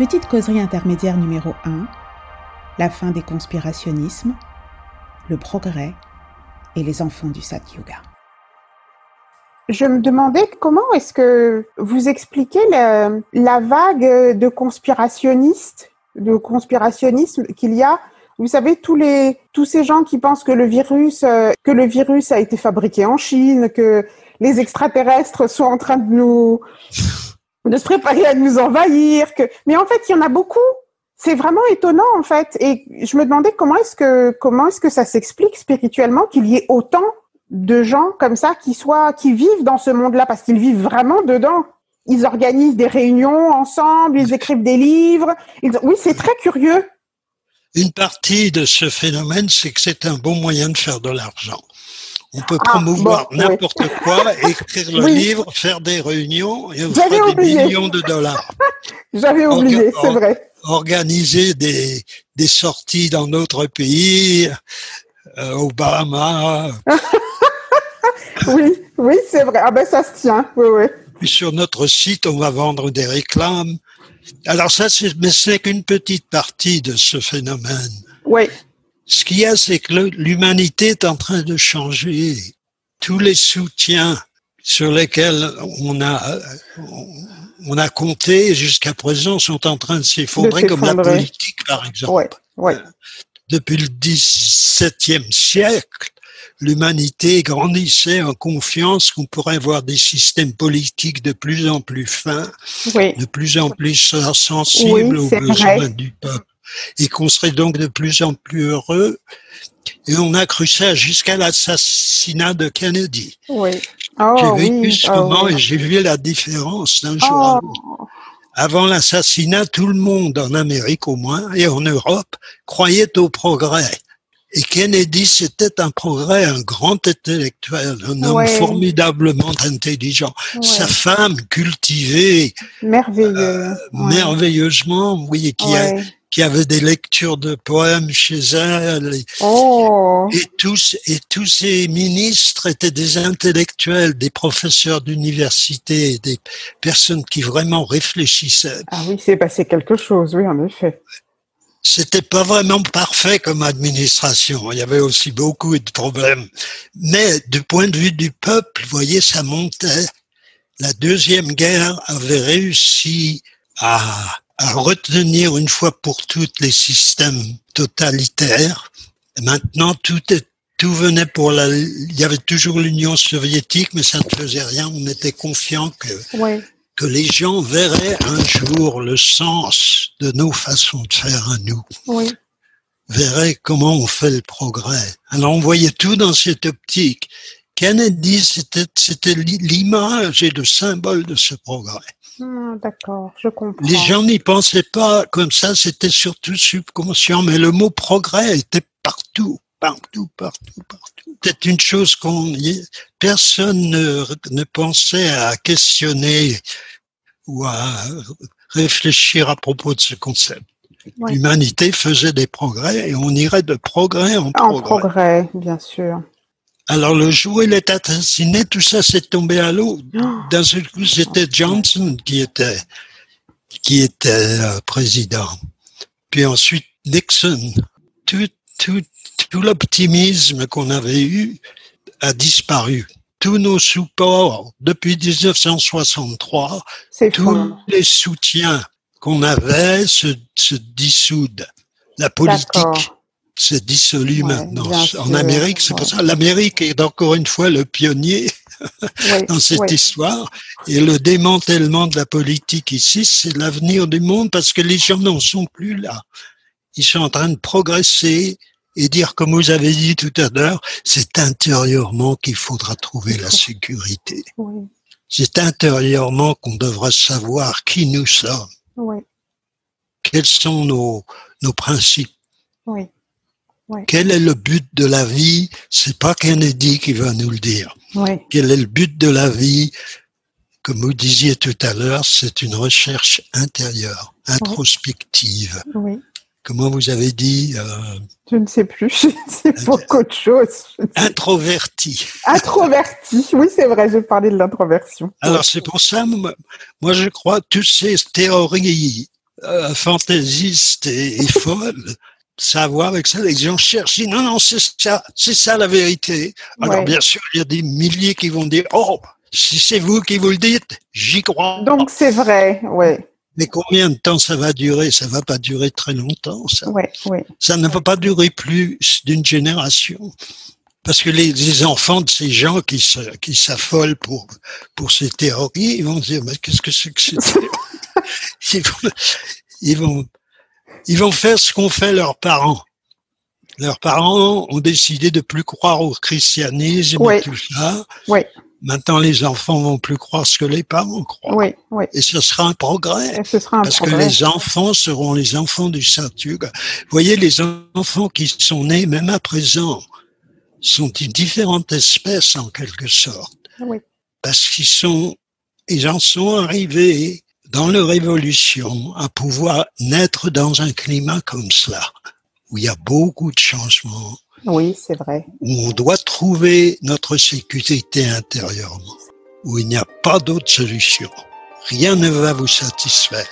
Petite causerie intermédiaire numéro 1, la fin des conspirationnismes, le progrès et les enfants du Sat Yoga. Je me demandais comment est-ce que vous expliquez la, la vague de conspirationnistes, de conspirationnisme qu'il y a. Vous savez tous les tous ces gens qui pensent que le virus euh, que le virus a été fabriqué en Chine, que les extraterrestres sont en train de nous de se préparer à nous envahir, que mais en fait il y en a beaucoup. C'est vraiment étonnant en fait et je me demandais comment est-ce que comment est-ce que ça s'explique spirituellement qu'il y ait autant de gens comme ça qui soient qui vivent dans ce monde-là parce qu'ils vivent vraiment dedans. Ils organisent des réunions ensemble, ils écrivent des livres. Oui, c'est très curieux. Une partie de ce phénomène, c'est que c'est un bon moyen de faire de l'argent. On peut promouvoir Ah, bon, n'importe quoi, écrire le Oui. livre, faire des réunions et fera des millions de dollars. J'avais oublié, c'est vrai. Organiser des, des sorties dans d'autres pays, euh, Obama, Oui, oui, c'est vrai. Ah ben ça se tient. Oui, oui. Sur notre site, on va vendre des réclames. Alors ça, c'est, mais ce n'est qu'une petite partie de ce phénomène. Oui, Ce qu'il y a, c'est que l'humanité est en train de changer. Tous les soutiens sur lesquels on a, euh, on a compté jusqu'à présent sont en train de s'effondrer, comme la politique, par exemple. ouais, ouais. Depuis le XVIIe siècle, l'humanité grandissait en confiance qu'on pourrait avoir des systèmes politiques de plus en plus fins, Oui, de plus en plus sensibles Oui, aux besoins vrai. du peuple et qu'on serait donc de plus en plus heureux. Et on a cru ça jusqu'à l'assassinat de Kennedy. oui. J'ai Oh vécu oui. ce oh, moment oui. et j'ai vu la différence d'un jour à l'autre. Avant l'assassinat, tout le monde, en Amérique au moins, et en Europe, croyait au progrès. Et Kennedy, c'était un progrès, un grand intellectuel, un homme Ouais. formidablement intelligent. ouais. Sa femme, cultivée, Merveilleux. ouais. merveilleusement, oui, qui, a-. qui avait des lectures de poèmes chez elle. Et, Oh, et tous, et tous ces ministres étaient des intellectuels, des professeurs d'université, des personnes qui vraiment réfléchissaient. ah oui, c'est passé quelque chose, oui, en effet. C'était pas vraiment parfait comme administration. Il y avait aussi beaucoup de problèmes. Mais du point de vue du peuple, vous voyez, ça montait. La deuxième guerre avait réussi à, à retenir une fois pour toutes les systèmes totalitaires. Et maintenant, tout est, tout venait pour la, il y avait toujours l'Union soviétique, mais ça ne faisait rien. On était confiant que Ouais. que les gens verraient un jour le sens de nos façons de faire à nous, Oui. verraient comment on fait le progrès. Alors on voyait tout dans cette optique. Kennedy, c'était c'était li- l'image et le symbole de ce progrès. Ah, D'accord, je comprends. Les gens n'y pensaient pas comme ça, c'était surtout subconscient, mais le mot progrès était partout, partout, partout, partout. C'est une chose qu'on, personne ne, ne pensait à questionner ou à réfléchir à propos de ce concept. Ouais. L'humanité faisait des progrès et on irait de progrès en En progrès. progrès, bien sûr. Alors le jour où il est assassiné, tout ça s'est tombé à l'eau. D'un seul coup, c'était Johnson qui était qui était euh, président. Puis ensuite Nixon. Tout tout tout l'optimisme qu'on avait eu a disparu. Tous nos supports depuis 1963, c'est tous fond. les soutiens qu'on avait se, se dissoudent. La politique Dissolue Ouais, maintenant. En Amérique, c'est pour ça l'Amérique est encore une fois le pionnier dans cette histoire. Et le démantèlement de la politique ici, c'est l'avenir du monde parce que les gens n'en sont plus là. Ils sont en train de progresser et dire, comme vous avez dit tout à l'heure, c'est intérieurement qu'il faudra trouver la sécurité. C'est intérieurement qu'on devra savoir qui nous sommes, quels sont nos, nos principes. oui. Quel est le but de la vie? C'est pas Kennedy qui va nous le dire. Quel est le but de la vie? Comme vous disiez tout à l'heure, c'est une recherche intérieure, introspective. oui. Comment vous avez dit euh, Je ne sais plus. C'est beaucoup de choses. Je ne sais- Introverti. Introverti. Oui, c'est vrai, j'ai parlé de l'introversion. Alors c'est pour ça, moi, moi, je crois, toutes ces théories euh, fantaisiste et, folle. Ça a à voir avec ça. Les gens cherchent. Non, non, c'est ça, c'est ça la vérité. Alors bien sûr, il y a des milliers qui vont dire, oh, si c'est vous qui vous le dites, j'y crois. Donc c'est vrai, oui. Mais combien de temps ça va durer? Ça va pas durer très longtemps, ça. Oui, oui. Ça ne va pas durer plus d'une génération. Parce que les, les, enfants de ces gens qui, qui s'affolent pour, pour ces théories, ils vont dire, mais qu'est-ce que c'est que ces ils, vont, ils, vont, ils vont faire ce qu'ont fait leurs parents. Leurs parents ont décidé de plus croire au christianisme et tout ça. Oui. Maintenant, les enfants vont plus croire ce que les parents croient. Oui, oui. Et ce sera un progrès. Et ce sera un parce progrès. que les enfants seront les enfants du Saint-Hugues. Vous voyez, les enfants qui sont nés, même à présent, sont une différente espèce en quelque sorte. Oui. Parce qu'ils sont, ils en sont arrivés dans leur évolution à pouvoir naître dans un climat comme cela, où il y a beaucoup de changements. Oui, c'est vrai. Où on doit trouver notre sécurité intérieurement, où il n'y a pas d'autre solution. Rien ne va vous satisfaire.